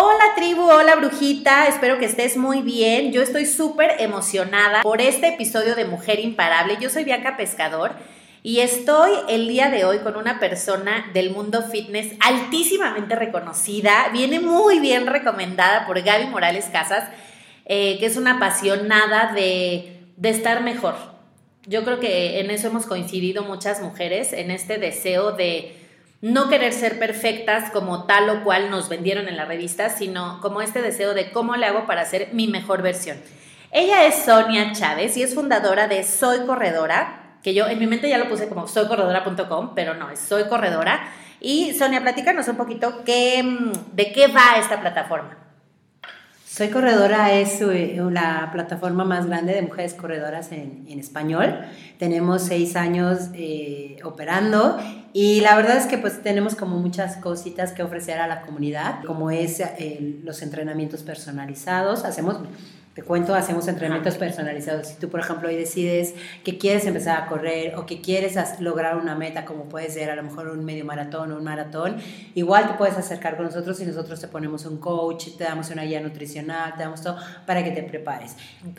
Hola tribu, hola brujita, espero que estés muy bien. Yo estoy súper emocionada por este episodio de Mujer Imparable. Yo soy Bianca Pescador y estoy el día de hoy con una persona del mundo fitness altísimamente reconocida, viene muy bien recomendada por Gaby Morales Casas, eh, que es una apasionada de, de estar mejor. Yo creo que en eso hemos coincidido muchas mujeres, en este deseo de no querer ser perfectas como tal o cual nos vendieron en la revista, sino como este deseo de cómo le hago para ser mi mejor versión. Ella es Sonia Chávez y es fundadora de Soy Corredora, que yo en mi mente ya lo puse como soycorredora.com, pero no, es Soy Corredora. Y Sonia, platícanos un poquito qué, de qué va esta plataforma. Soy Corredora es eh, la plataforma más grande de mujeres corredoras en, en español. Tenemos seis años eh, operando y la verdad es que pues tenemos como muchas cositas que ofrecer a la comunidad, como es eh, los entrenamientos personalizados. Hacemos te cuento, hacemos entrenamientos personalizados. Si tú, por ejemplo, hoy decides que quieres empezar a correr o que quieres lograr una meta, como puede ser a lo mejor un medio maratón o un maratón, igual te puedes acercar con nosotros y nosotros te ponemos un coach, te damos una guía nutricional, te damos todo para que te prepares.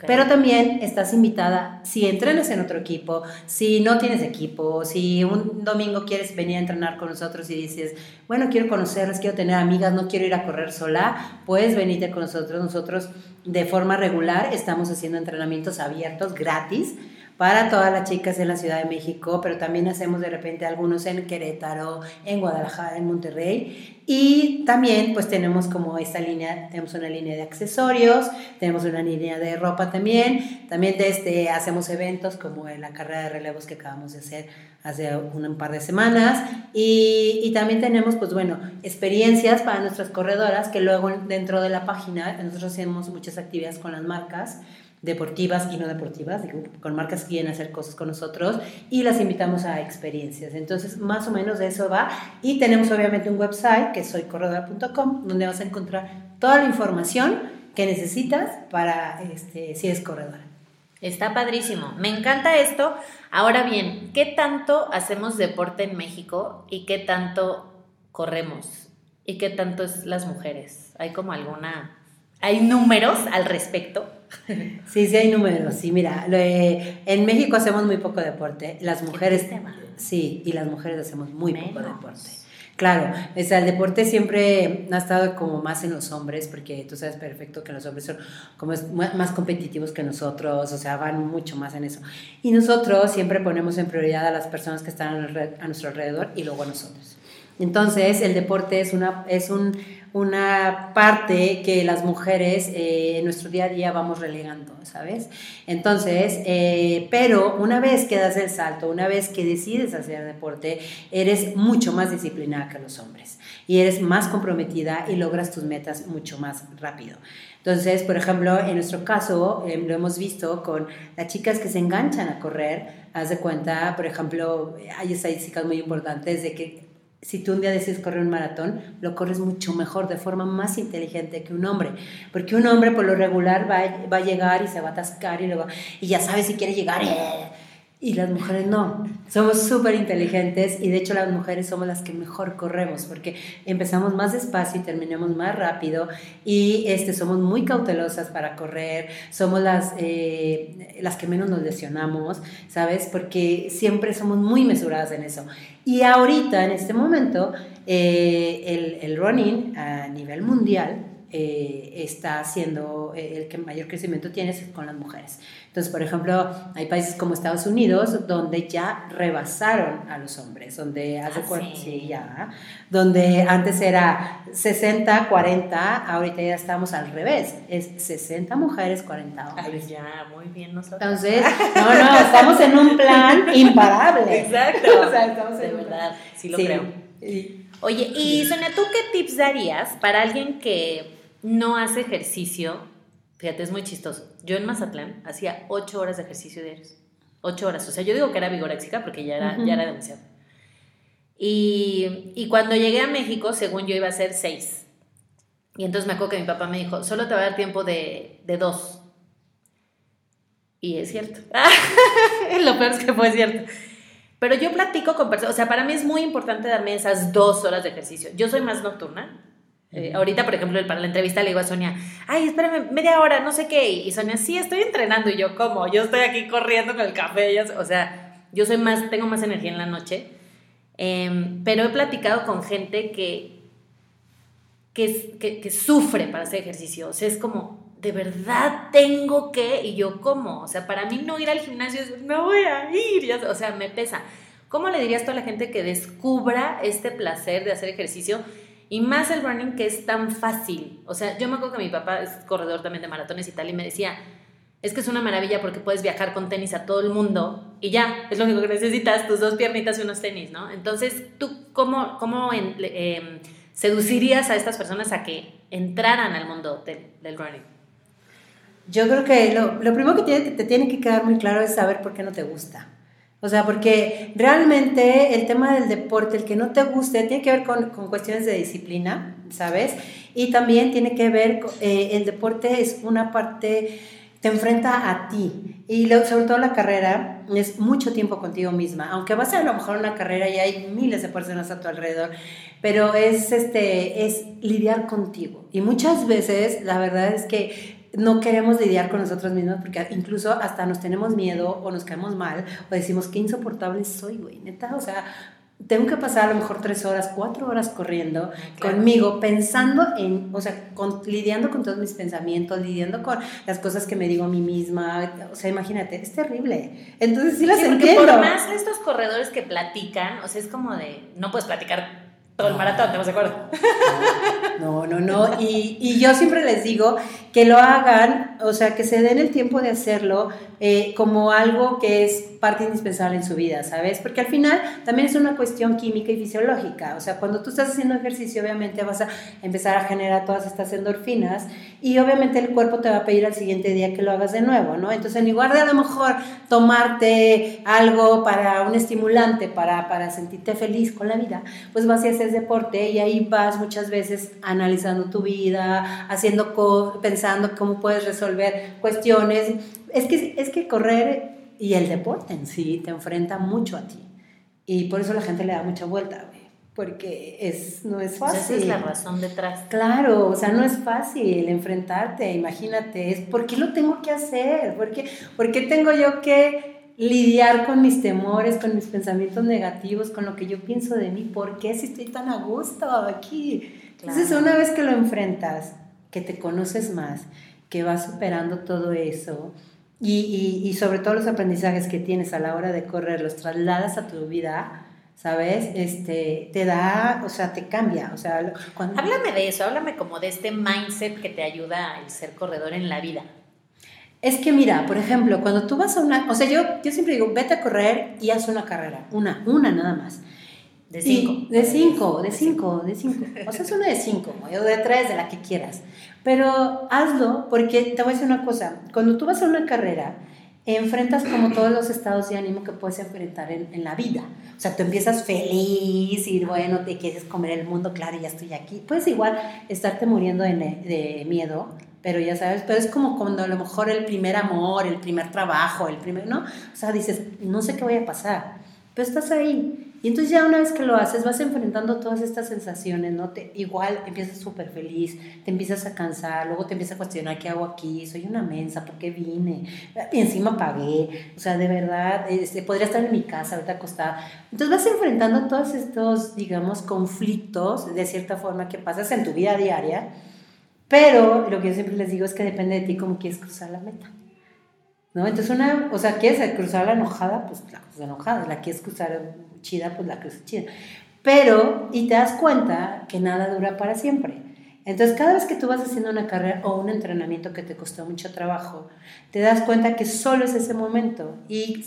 Pero también estás invitada, si entrenas en otro equipo, si no tienes equipo, si un domingo quieres venir a entrenar con nosotros y dices, bueno, quiero conocerlas, quiero tener amigas, no quiero ir a correr sola, puedes venirte con nosotros. Nosotros de forma regular estamos haciendo entrenamientos abiertos gratis para todas las chicas en la Ciudad de México, pero también hacemos de repente algunos en Querétaro, en Guadalajara, en Monterrey. Y también pues tenemos como esta línea, tenemos una línea de accesorios, tenemos una línea de ropa también. También este hacemos eventos como la carrera de relevos que acabamos de hacer hace un, par de semanas. Y también tenemos pues bueno, experiencias para nuestras corredoras que luego dentro de la página nosotros hacemos muchas actividades con las marcas deportivas y no deportivas, con marcas que quieren hacer cosas con nosotros y las invitamos a experiencias. Entonces, más o menos de eso va. Y tenemos obviamente un website que es soycorredora.com, donde vas a encontrar toda la información que necesitas para este, si eres corredora. Está padrísimo. Me encanta esto. Ahora bien, ¿qué tanto hacemos deporte en México y qué tanto corremos? ¿Y qué tanto es las mujeres? ¿Hay como alguna... ¿Hay números al respecto? Sí, sí hay números. Sí, mira, en México hacemos muy poco deporte. Las mujeres... Sí, y las mujeres hacemos muy poco deporte. Claro, o el deporte siempre ha estado como más en los hombres, porque tú sabes perfecto que los hombres son como más competitivos que nosotros, o sea, van mucho más en eso. Y nosotros siempre ponemos en prioridad a las personas que están a nuestro alrededor y luego a nosotros. Entonces, el deporte es, una, es un, una parte que las mujeres eh, en nuestro día a día vamos relegando, ¿sabes? Entonces, eh, pero una vez que das el salto, una vez que decides hacer deporte, eres mucho más disciplinada que los hombres y eres más comprometida y logras tus metas mucho más rápido. Entonces, por ejemplo, en nuestro caso, eh, lo hemos visto con las chicas que se enganchan a correr, haz de cuenta, por ejemplo, hay estadísticas muy importantes de que si tú un día decides correr un maratón, lo corres mucho mejor, de forma más inteligente que un hombre. Porque un hombre por lo regular va, va a llegar y se va a atascar y, luego, y ya sabe si quiere llegar. Eh, y las mujeres no. Somos súper inteligentes y de hecho las mujeres somos las que mejor corremos porque empezamos más despacio y terminamos más rápido y este, somos muy cautelosas para correr, somos las, eh, las que menos nos lesionamos, ¿sabes? Porque siempre somos muy mesuradas en eso. Y ahorita, en este momento, eh, el, el running a nivel mundial eh, está haciendo, eh, el que mayor crecimiento tiene es con las mujeres. Entonces, por ejemplo, hay países como Estados Unidos donde ya rebasaron a los hombres, donde hace ¿Ah, sí? ya, donde antes era 60, 40, ahorita ya estamos al revés, es 60 mujeres, 40 hombres. Ay, ya, muy bien nosotros. Entonces, no, no, estamos en un plan imparable. Exacto. O sea, estamos de en un verdad, sí lo Sí. creo. Oye, y Sonia, ¿tú qué tips darías para alguien que no hace ejercicio? Fíjate, es muy chistoso. Yo en Mazatlán hacía ocho horas de ejercicio diarios. Ocho horas. O sea, yo digo que era vigoréxica porque ya era, Ujú. ya era demasiado. Y, y cuando llegué a México, según yo iba a hacer seis. Y entonces me acuerdo que mi papá me dijo, solo te va a dar tiempo de, de dos. Y es cierto. Lo peor es que fue cierto. Pero yo platico con personas, o sea, para mí es muy importante darme esas dos horas de ejercicio. Yo soy más nocturna. Eh, ahorita, por ejemplo, para la entrevista le digo a Sonia, ay, espérame, media hora, no sé qué. Y Sonia, sí, estoy entrenando. Y yo, ¿cómo? Yo estoy aquí corriendo con el café. O sea, yo soy más, tengo más energía en la noche. Em, pero he platicado con gente que, que, que, que sufre para hacer ejercicio. O sea, es como, de verdad tengo que, y yo, ¿cómo? O sea, para mí no ir al gimnasio es, no voy a ir, o sea, me pesa. ¿Cómo le dirías tú a la gente que descubra este placer de hacer ejercicio? Y más el running que es tan fácil. O sea, yo me acuerdo que mi papá es corredor también de maratones y tal, y me decía, es que es una maravilla porque puedes viajar con tenis a todo el mundo y ya, es lo único que necesitas, tus dos piernitas y unos tenis, ¿no? Entonces, ¿tú cómo, cómo eh, seducirías a estas personas a que entraran al mundo del, del running? Yo creo que lo, lo primero que, que te tiene que quedar muy claro es saber por qué no te gusta. O sea, porque realmente el tema del deporte, el que no te guste, tiene que ver con, con cuestiones de disciplina, ¿sabes? Y también tiene que ver, eh, el deporte es una parte, te enfrenta a ti. Y lo- sobre todo la carrera es mucho tiempo contigo misma. Aunque vas a, a lo mejor una carrera y hay miles de personas a tu alrededor, pero es, este, es lidiar contigo. Y muchas veces la verdad es que no queremos lidiar con nosotros mismos porque incluso hasta nos tenemos miedo o nos caemos mal o decimos qué insoportable soy, güey, neta, o sea, tengo que pasar a lo mejor tres horas, cuatro horas corriendo Claro. conmigo, pensando en, o sea, con- lidiando con todos mis pensamientos, lidiando con las cosas que me digo a mí misma, o sea, imagínate, es terrible. Entonces sí las Sí, entiendo. por más estos corredores que platican, o sea, es como de, no puedes platicar todo el maratón, ¿estamos de acuerdo? No, no, no. Y, y yo siempre les digo que lo hagan, o sea, que se den el tiempo de hacerlo eh, como algo que es parte indispensable en su vida, ¿sabes? Porque al final también es una cuestión química y fisiológica. O sea, cuando tú estás haciendo ejercicio, obviamente vas a empezar a generar todas estas endorfinas y obviamente el cuerpo te va a pedir al siguiente día que lo hagas de nuevo, ¿no? Entonces, en lugar de a lo mejor tomarte algo para un estimulante, para, para sentirte feliz con la vida, pues vas y haces deporte y ahí vas muchas veces analizando tu vida, haciendo co- pensando cómo puedes resolver cuestiones. Es que, es que correr y el deporte en sí te enfrenta mucho a ti. Y por eso la gente le da mucha vuelta, güey. Porque es, no es fácil. esa es la razón detrás. Claro, o sea, no es fácil enfrentarte, imagínate, es ¿por qué lo tengo que hacer? ¿Por qué, por qué tengo yo que lidiar con mis temores, con mis pensamientos negativos, con lo que yo pienso de mí? ¿Por qué si estoy tan a gusto aquí? Entonces, Claro. una vez que lo enfrentas, que te conoces más, que vas superando todo eso y, y, y sobre todo los aprendizajes que tienes a la hora de correr, los trasladas a tu vida, ¿sabes? Este, te da, o sea, te cambia, o sea, cuando... Háblame de eso, háblame como de este mindset que te ayuda a ser corredor en la vida. Es que mira, por ejemplo, cuando tú vas a una, o sea, yo, yo siempre digo, vete a correr y haz una carrera, una, una nada más. De Y- cinco. de cinco, de cinco, de cinco. O sea, es una de cinco, o de tres, de la que quieras. Pero hazlo porque te voy a decir una cosa, cuando tú vas a una carrera, enfrentas como todos los estados de ánimo que puedes enfrentar en, en la vida. O sea, tú empiezas feliz y bueno, te quieres comer el mundo, claro, ya estoy aquí. Puedes igual estarte muriendo de, de miedo, pero ya sabes, pero es como cuando a lo mejor el primer amor, el primer trabajo, el primer, ¿no? O sea, dices, no sé qué voy a pasar, pero estás ahí. Y entonces ya una vez que lo haces, vas enfrentando todas estas sensaciones, ¿no? Te, igual empiezas súper feliz, te empiezas a cansar, luego te empiezas a cuestionar qué hago aquí, soy una mensa, ¿por qué vine? Y encima pagué, o sea, de verdad, este, podría estar en mi casa ahorita acostada. Entonces vas enfrentando todos estos, digamos, conflictos, de cierta forma, que pasas en tu vida diaria, Pero lo que yo siempre les digo es que depende de ti cómo quieres cruzar la meta. ¿No? Entonces, una, o sea, quieres cruzar la enojada, pues la cruzas enojada. La quieres cruzar chida, pues la cruzas chida. Pero, y te das cuenta que nada dura para siempre. Entonces, cada vez que tú vas haciendo una carrera o un entrenamiento que te costó mucho trabajo, te das cuenta que solo es ese momento. Y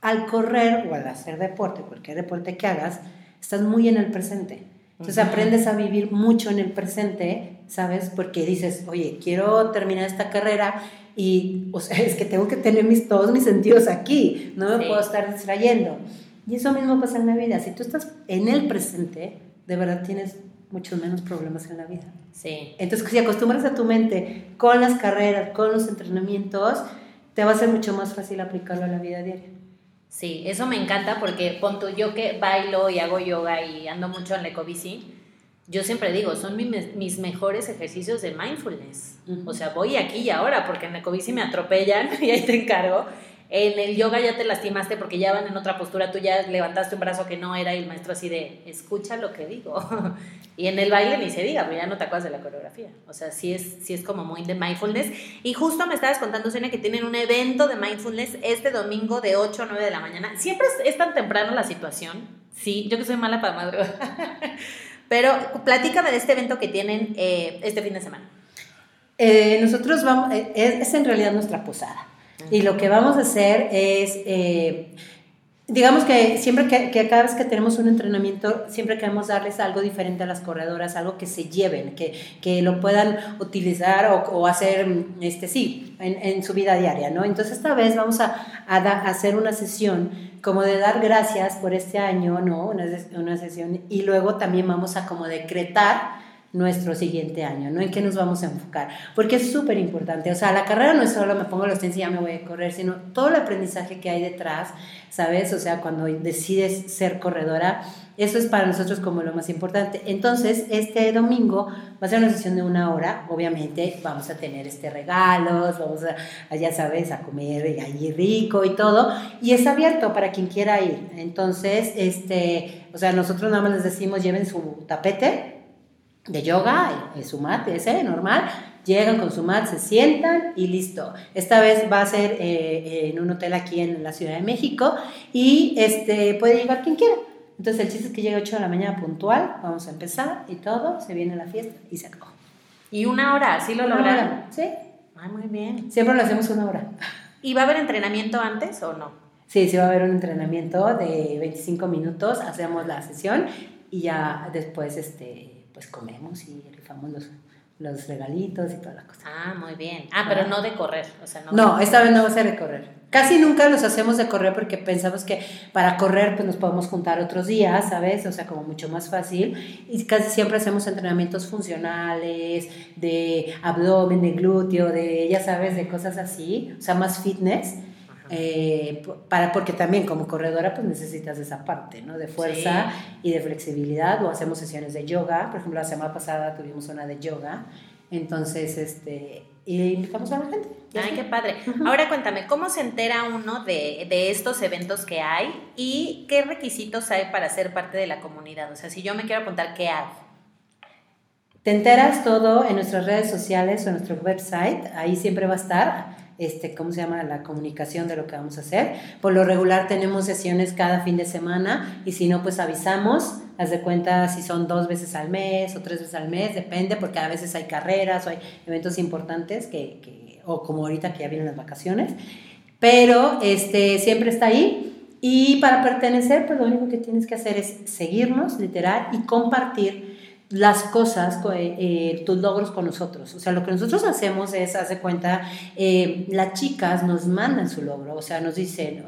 al correr o al hacer deporte, cualquier deporte que hagas, estás muy en el presente. Entonces aprendes a vivir mucho en el presente, ¿sabes? Porque dices, oye, quiero terminar esta carrera y, o sea, es que tengo que tener mis, todos mis sentidos aquí, no me puedo estar distrayendo. Y eso mismo pasa en la vida. Si tú estás en el presente, de verdad tienes muchos menos problemas en la vida. Sí. Entonces, si acostumbras a tu mente con las carreras, con los entrenamientos, te va a ser mucho más fácil aplicarlo a la vida diaria. Sí, eso me encanta porque punto yo que bailo y hago yoga y ando mucho en la ecobici, yo siempre digo, son mis, mejores ejercicios de mindfulness. O sea, voy aquí y ahora porque en la ecobici me atropellan y ahí te encargo. En el yoga ya te lastimaste porque ya van en otra postura, tú ya levantaste un brazo que no era y el maestro así de, escucha lo que digo. y en el baile ni se diga, pero ya no te acuerdas de la coreografía. O sea, sí es, sí es como muy de mindfulness. Y justo me estabas contando, Sonia, que tienen un evento de mindfulness este domingo de 8 a 9 de la mañana. Siempre es, tan temprano la situación. Sí, yo que soy mala para madrugar. pero platícame de este evento que tienen eh, este fin de semana. Eh, nosotros vamos, eh, es en realidad nuestra posada. Y lo que vamos a hacer es, digamos que siempre que, cada vez que tenemos un entrenamiento, siempre queremos darles algo diferente a las corredoras, algo que se lleven, que, que lo puedan utilizar o, hacer, este, sí, en, en, su vida diaria, ¿no? Entonces esta vez vamos a, a, hacer una sesión como de dar gracias por este año, ¿no? Una, una sesión y luego también vamos a como decretar nuestro siguiente año, ¿no? ¿En qué nos vamos a enfocar? Porque es súper importante. O sea, la carrera no es solo me pongo los tenis y ya me voy a correr, sino todo el aprendizaje que hay detrás, ¿sabes? O sea, cuando decides ser corredora, eso es para nosotros como lo más importante. Entonces, este domingo va a ser una sesión de una hora. Obviamente, vamos a tener este regalos, vamos a, ya sabes, a comer allí rico y todo. Y es abierto para quien quiera ir. Entonces, este, o sea, nosotros nada más les decimos, lleven su tapete de yoga, su mat, ese normal, llegan con su mat, se sientan y listo. Esta vez va a ser eh, en un hotel aquí en la Ciudad de México y este, puede llegar quien quiera. Entonces el chiste es que llega a 8 de la mañana puntual, vamos a empezar y todo, se viene la fiesta y se acabó. ¿Y una hora? ¿Sí lo lograron? Sí. Ah, muy bien. Siempre lo hacemos una hora. ¿Y va a haber entrenamiento antes o no? Sí, sí va a haber un entrenamiento de 25 minutos, hacemos la sesión y ya después este, pues comemos y rifamos los, los regalitos y toda la cosa. Ah, muy bien. Ah, pero no de correr. O sea, no, no esta vez no va a ser de correr. Casi nunca los hacemos de correr porque pensamos que para correr pues nos podemos juntar otros días, ¿sabes? O sea, como mucho más fácil. Y casi siempre hacemos entrenamientos funcionales, de abdomen, de glúteo, de, ya sabes, de cosas así, o sea, más fitness eh, para, porque también como corredora pues necesitas esa parte, ¿no? De fuerza y de flexibilidad, o hacemos sesiones de yoga, por ejemplo la semana pasada tuvimos una de yoga, entonces, este, y invitamos a la gente. Ay, qué padre. Ahora cuéntame, ¿cómo se entera uno de, de, estos eventos que hay y qué requisitos hay para ser parte de la comunidad? O sea, si yo me quiero apuntar, ¿qué hago? Te enteras todo en nuestras redes sociales o en nuestro website, ahí siempre va a estar este, ¿cómo se llama? La comunicación de lo que vamos a hacer. Por lo regular tenemos sesiones cada fin de semana y si no, pues avisamos. Haz de cuenta si son dos veces al mes o tres veces al mes, depende, porque a veces hay carreras o hay eventos importantes que, que o como ahorita que ya vienen las vacaciones. Pero este, siempre está ahí. Y para pertenecer, pues lo único que tienes que hacer es seguirnos, literal, y compartir las cosas, eh, eh, tus logros con nosotros. O sea, lo que nosotros hacemos es, hace cuenta, eh, las chicas nos mandan su logro, o sea, nos dicen,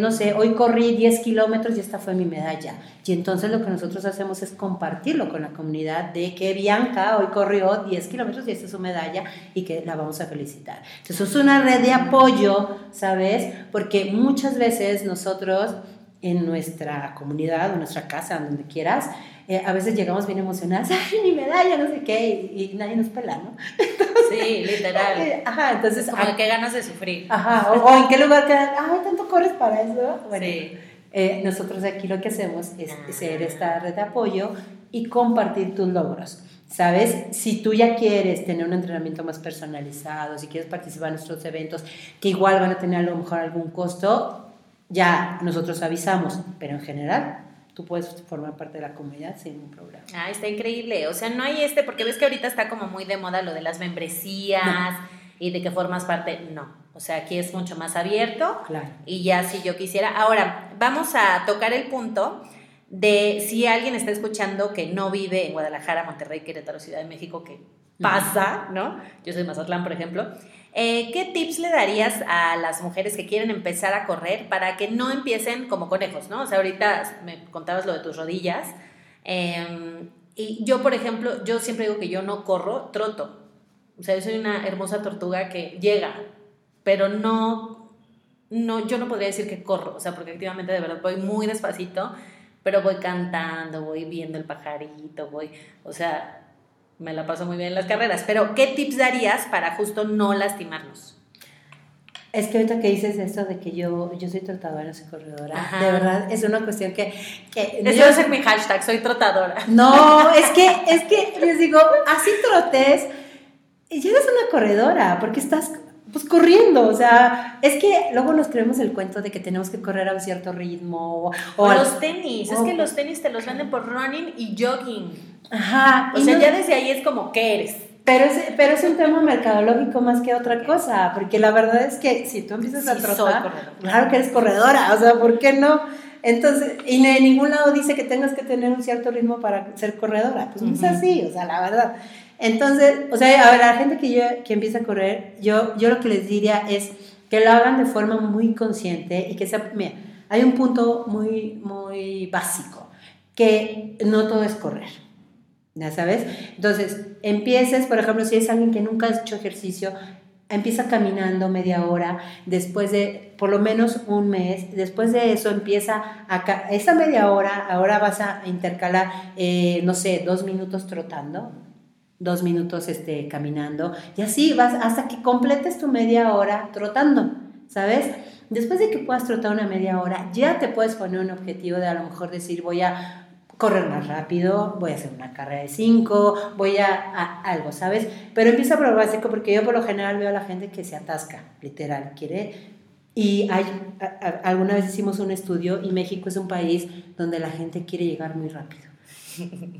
no sé, hoy corrí 10 kilómetros y esta fue mi medalla. Y entonces lo que nosotros hacemos es compartirlo con la comunidad de que Bianca hoy corrió 10 kilómetros y esta es su medalla y que la vamos a felicitar. Entonces es una red de apoyo, ¿sabes? Porque muchas veces nosotros en nuestra comunidad o nuestra casa, donde quieras, eh, a veces llegamos bien emocionadas, ¡ay, mi medalla! No sé qué, y, nadie nos pela, ¿no? sí, literal. Eh, ajá, entonces. Como ah, qué ganas de sufrir. Ajá, o, en qué lugar quedan, ¡ay, tanto corres para eso! Bueno, sí. Eh, nosotros aquí lo que hacemos es ah. ser esta red de apoyo y compartir tus logros. ¿Sabes? Si tú ya quieres tener un entrenamiento más personalizado, si quieres participar en nuestros eventos, que igual van a tener a lo mejor algún costo, ya nosotros avisamos, pero en general tú puedes formar parte de la comunidad sin ningún problema. Ah, está increíble. O sea, no hay este, porque ves que ahorita está como muy de moda lo de las membresías y de que formas parte. No. O sea, aquí es mucho más abierto. Claro. Y ya si yo quisiera. Ahora, vamos a tocar el punto de si alguien está escuchando que no vive en Guadalajara, Monterrey, Querétaro, Ciudad de México, que pasa, ¿no? Yo soy de Mazatlán, por ejemplo. Eh, ¿Qué tips le darías a las mujeres que quieren empezar a correr para que no empiecen como conejos, ¿no? O sea, ahorita me contabas lo de tus rodillas. Em, y yo, por ejemplo, yo siempre digo que yo no corro, troto. O sea, yo soy una hermosa tortuga que llega, pero no, no, yo no podría decir que corro, o sea, porque efectivamente de verdad voy muy despacito pero voy cantando, voy viendo el pajarito, voy, o sea, me la paso muy bien en las carreras. Pero, ¿qué tips darías para justo no lastimarnos? Es que ahorita que dices esto de que yo, yo soy trotadora, no soy corredora, de verdad es una cuestión que... que Eso ser mi hashtag, soy trotadora. No, es que, es que les digo, así trotes, y eres una corredora, porque estás pues corriendo, o sea, es que luego nos creemos el cuento de que tenemos que correr a un cierto ritmo. O, los tenis, es que los tenis te los venden por running y jogging. Ajá. O sea, ya desde ahí es como, ¿qué eres? Pero es, pero es un tema mercadológico más que otra cosa, porque la verdad es que si tú empiezas a trotar, claro que eres corredora, o sea, ¿por qué no? Entonces, y en ningún lado dice que tengas que tener un cierto ritmo para ser corredora, pues no es así, o sea, la verdad. Entonces, o sea, a ver, la gente que, yo, que empieza a correr, yo, yo lo que les diría es que lo hagan de forma muy consciente y que sea, mira, hay un punto muy, muy básico, que no todo es correr. ¿Ya sabes? Entonces, empieces, por ejemplo, si es alguien que nunca ha hecho ejercicio, empieza caminando media hora, después de por lo menos un mes, después de eso empieza a, esa media hora, ahora vas a intercalar, eh, no sé, dos minutos trotando, dos minutos este, caminando, y así vas hasta que completes tu media hora trotando, ¿sabes? Después de que puedas trotar una media hora, ya te puedes poner un objetivo de a lo mejor decir, voy a correr más rápido, voy a hacer una carrera de cinco, voy a, algo, ¿sabes? Pero empieza por lo básico porque yo por lo general veo a la gente que se atasca, literal, quiere... Y hay, alguna vez hicimos un estudio y México es un país donde la gente quiere llegar muy rápido.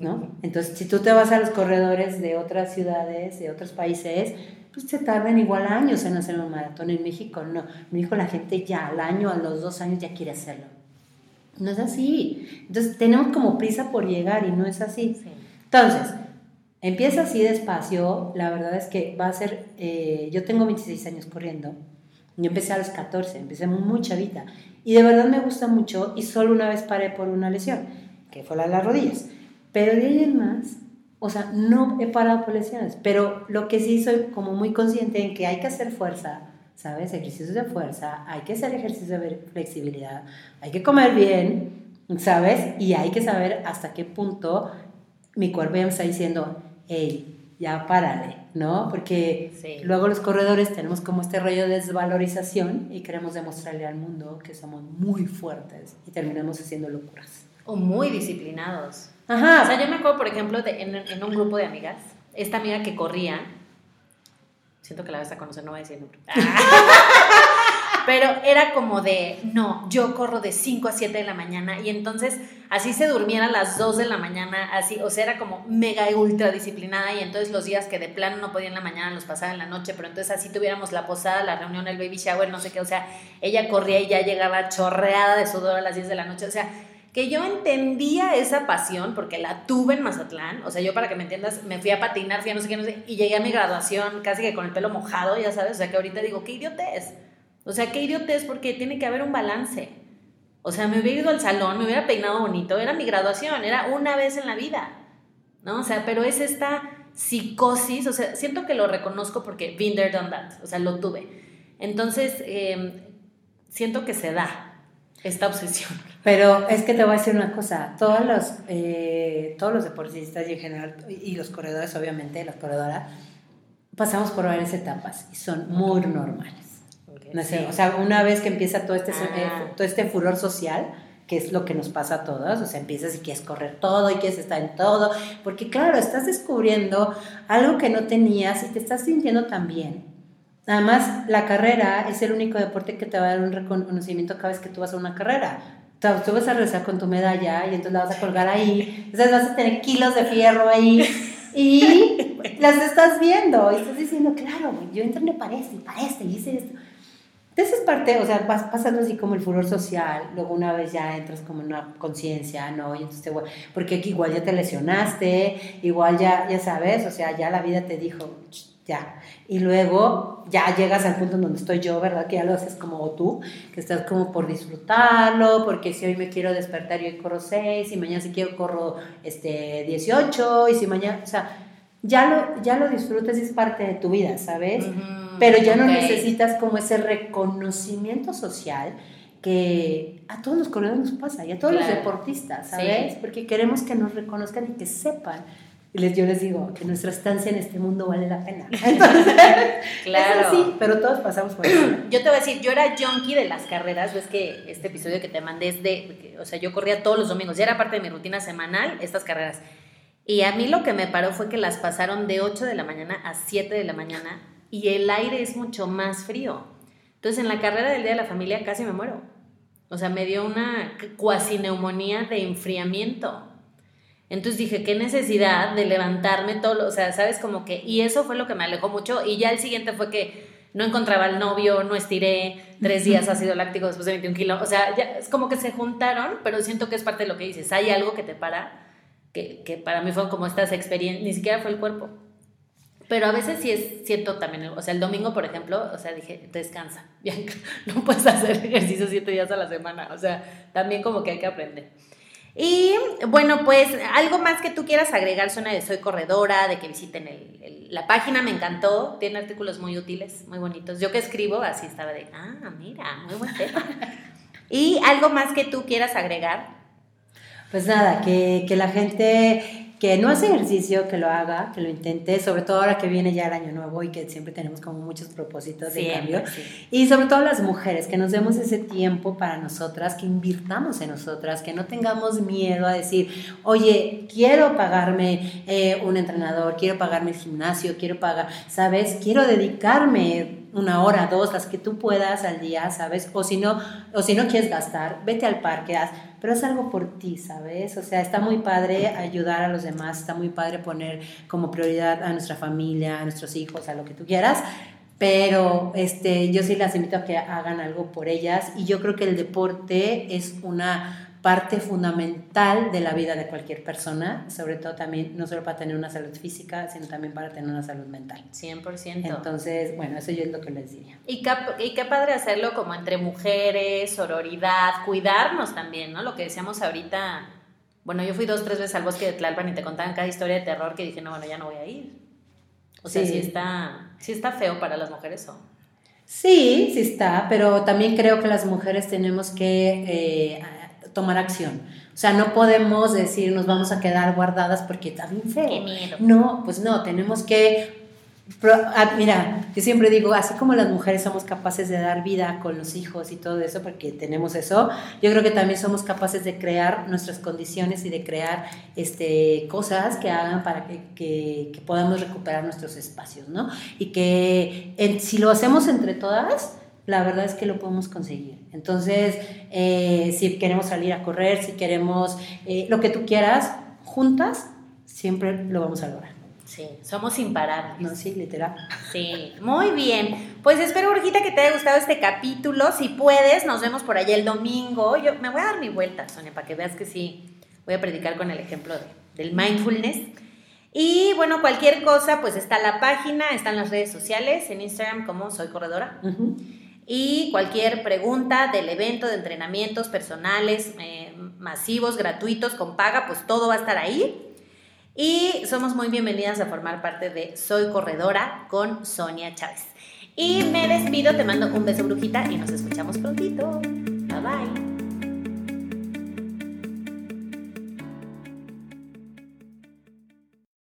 ¿No? Entonces, si tú te vas a los corredores de otras ciudades, de otros países, pues se tardan igual años en hacer un maratón. En México no. En México la gente ya al año, a los dos años ya quiere hacerlo. No es así. Entonces, tenemos como prisa por llegar y no es así. Entonces, empieza así despacio. La verdad es que va a ser, eh, yo tengo 26 años corriendo. Yo empecé a los 14, empecé muy chavita. Y de verdad me gusta mucho y solo una vez paré por una lesión, que fue la de las rodillas. Pero de ahí en más, o sea, no he parado por lesiones, pero lo que sí soy como muy consciente en que hay que hacer fuerza, ¿sabes? Ejercicios de fuerza, hay que hacer ejercicios de flexibilidad, hay que comer bien, ¿sabes? Y hay que saber hasta qué punto mi cuerpo ya me está diciendo, hey, ya párale, ¿no? Porque luego los corredores tenemos como este rollo de desvalorización y queremos demostrarle al mundo que somos muy fuertes y terminamos haciendo locuras. O muy disciplinados. Ajá. O sea, yo me acuerdo, por ejemplo, de, en, un grupo de amigas, esta amiga que corría, siento que la vas a conocer, no voy a decir el nombre. Pero era como de, no, yo corro de 5 a 7 de la mañana y entonces así se durmiera a las 2 de la mañana, así, o sea, era como mega y ultra disciplinada y entonces los días que de plano no podía en la mañana los pasaba en la noche, pero entonces así tuviéramos la posada, la reunión, el baby shower, no sé qué, o sea, ella corría y ya llegaba chorreada de sudor a las 10 de la noche, o sea, que yo entendía esa pasión porque la tuve en Mazatlán, o sea, yo para que me entiendas, me fui a patinar, fui a no sé qué, no sé, y llegué a mi graduación casi que con el pelo mojado, ya sabes, o sea, que ahorita digo, qué idiotez, o sea, qué idiotez porque tiene que haber un balance, o sea, me hubiera ido al salón, me hubiera peinado bonito, era mi graduación, era una vez en la vida, ¿no? O sea, pero es esta psicosis, o sea, siento que lo reconozco porque been there, done that, o sea, lo tuve. Entonces, em, siento que se da, esta obsesión. Pero es que te voy a decir una cosa, todos los, eh, todos los deportistas y en general, y los corredores obviamente, las corredoras, pasamos por varias etapas y son muy normales. no sé, O sea, una vez que empieza todo este, ah. eh, todo este furor social, que es lo que nos pasa a todos, o sea, empiezas y quieres correr todo y quieres estar en todo, porque claro, estás descubriendo algo que no tenías y te estás sintiendo tan bien. Además, la carrera es el único deporte que te va a dar un reconocimiento cada vez que tú vas a una carrera. Tú vas a regresar con tu medalla y entonces la vas a colgar ahí, entonces vas a tener kilos de fierro ahí y las estás viendo y estás diciendo, claro, yo entrené para esto y para este y hice esto. Entonces es parte, o sea, vas pasando así como el furor social, luego una vez ya entras como en una conciencia, ¿no? Y entonces te, porque igual ya te lesionaste, igual ya, ya sabes, o sea, ya la vida te dijo, ya. Y luego ya llegas al punto en donde estoy yo, ¿verdad? Que ya lo haces como tú, que estás como por disfrutarlo, porque si hoy me quiero despertar y hoy corro 6, y mañana si quiero corro este, 18, y si mañana, o sea, ya lo, ya lo disfrutas y es parte de tu vida, ¿sabes? Pero ya no necesitas como ese reconocimiento social que a todos los corredores nos pasa y a todos los deportistas, ¿sabes? Porque queremos que nos reconozcan y que sepan. Y les, yo les digo que nuestra estancia en este mundo vale la pena. Entonces, claro. sí, pero todos pasamos por eso. Yo te voy a decir, yo era junkie de las carreras. Ves que este episodio que te mandé es de, o sea, yo corría todos los domingos, ya era parte de mi rutina semanal estas carreras. Y a mí lo que me paró fue que las pasaron de 8 de la mañana a 7 de la mañana y el aire es mucho más frío. Entonces en la carrera del Día de la Familia casi me muero. O sea, me dio una cuasi neumonía de enfriamiento. Entonces dije, qué necesidad de levantarme todo, o sea, sabes como que, y eso fue lo que me alejó mucho. Y ya el siguiente fue que no encontraba al novio, no estiré, tres días ácido láctico después de 21 kilos. O sea, ya es como que se juntaron, pero siento que es parte de lo que dices. Hay algo que te para, que, que para mí fue como estas experiencias, ni siquiera fue el cuerpo, pero a veces sí es cierto también, o sea, el domingo, por ejemplo, o sea, dije, descansa, Bianca, no puedes hacer ejercicio siete días a la semana, o sea, también como que hay que aprender. Y bueno, pues algo más que tú quieras agregar, suena de Soy Corredora, de que visiten la página, me encantó, tiene artículos muy útiles, muy bonitos. Yo que escribo, así estaba de, ah, mira, muy buen tema. y algo más que tú quieras agregar. Pues nada, que, que la gente que no hace ejercicio, que lo haga, que lo intente, sobre todo ahora que viene ya el año nuevo y que siempre tenemos como muchos propósitos de cambio. Y sobre todo las mujeres, que nos demos ese tiempo para nosotras, que invirtamos en nosotras, que no tengamos miedo a decir, oye, quiero pagarme eh, un entrenador, quiero pagarme el gimnasio, quiero pagar, ¿sabes? Quiero dedicarme una hora, dos, las que tú puedas al día, ¿sabes? O si no, o si no quieres gastar, vete al parque, haz pero es algo por ti, ¿sabes? O sea, está muy padre ayudar a los demás, está muy padre poner como prioridad a nuestra familia, a nuestros hijos, a lo que tú quieras, pero este, yo sí las invito a que hagan algo por ellas y yo creo que el deporte es una parte fundamental de la vida de cualquier persona, sobre todo también, no solo para tener una salud física, sino también para tener una salud mental. 100%. Entonces, bueno, eso yo es lo que les diría. Y qué, y qué padre hacerlo como entre mujeres, sororidad, cuidarnos también, ¿no? Lo que decíamos ahorita, bueno, yo fui dos, tres veces al bosque de Tlalpan y te contaban cada historia de terror que dije, no, bueno, ya no voy a ir. O sea, sí, está, sí está feo para las mujeres o... Sí, sí está, pero también creo que las mujeres tenemos que eh, tomar acción. O sea, no podemos decir nos vamos a quedar guardadas porque está bien feo. No, pues no, tenemos que ah, mira, yo siempre digo, así como las mujeres somos capaces de dar vida con los hijos y todo eso, porque tenemos eso, yo creo que también somos capaces de crear nuestras condiciones y de crear este, cosas que hagan para que, que, podamos recuperar nuestros espacios, ¿no? Y que si lo hacemos entre todas, la verdad es que lo podemos conseguir. Entonces, eh, si queremos salir a correr, si queremos eh, lo que tú quieras, juntas, siempre lo vamos a lograr. Sí, somos imparables. No, sí, literal. Sí, muy bien. Pues espero, Urgita, que te haya gustado este capítulo. Si puedes, nos vemos por allá el domingo. Yo me voy a dar mi vuelta, Sonia, para que veas que sí, voy a predicar con el ejemplo del mindfulness. Y bueno, cualquier cosa, pues está la página, están las redes sociales, en Instagram como Soy Corredora. Y cualquier pregunta del evento, de entrenamientos personales, eh, masivos, gratuitos, con paga, pues todo va a estar ahí. Y somos muy bienvenidas a formar parte de Soy Corredora con Sonia Chávez. Y me despido, te mando un beso brujita y nos escuchamos prontito. Bye bye.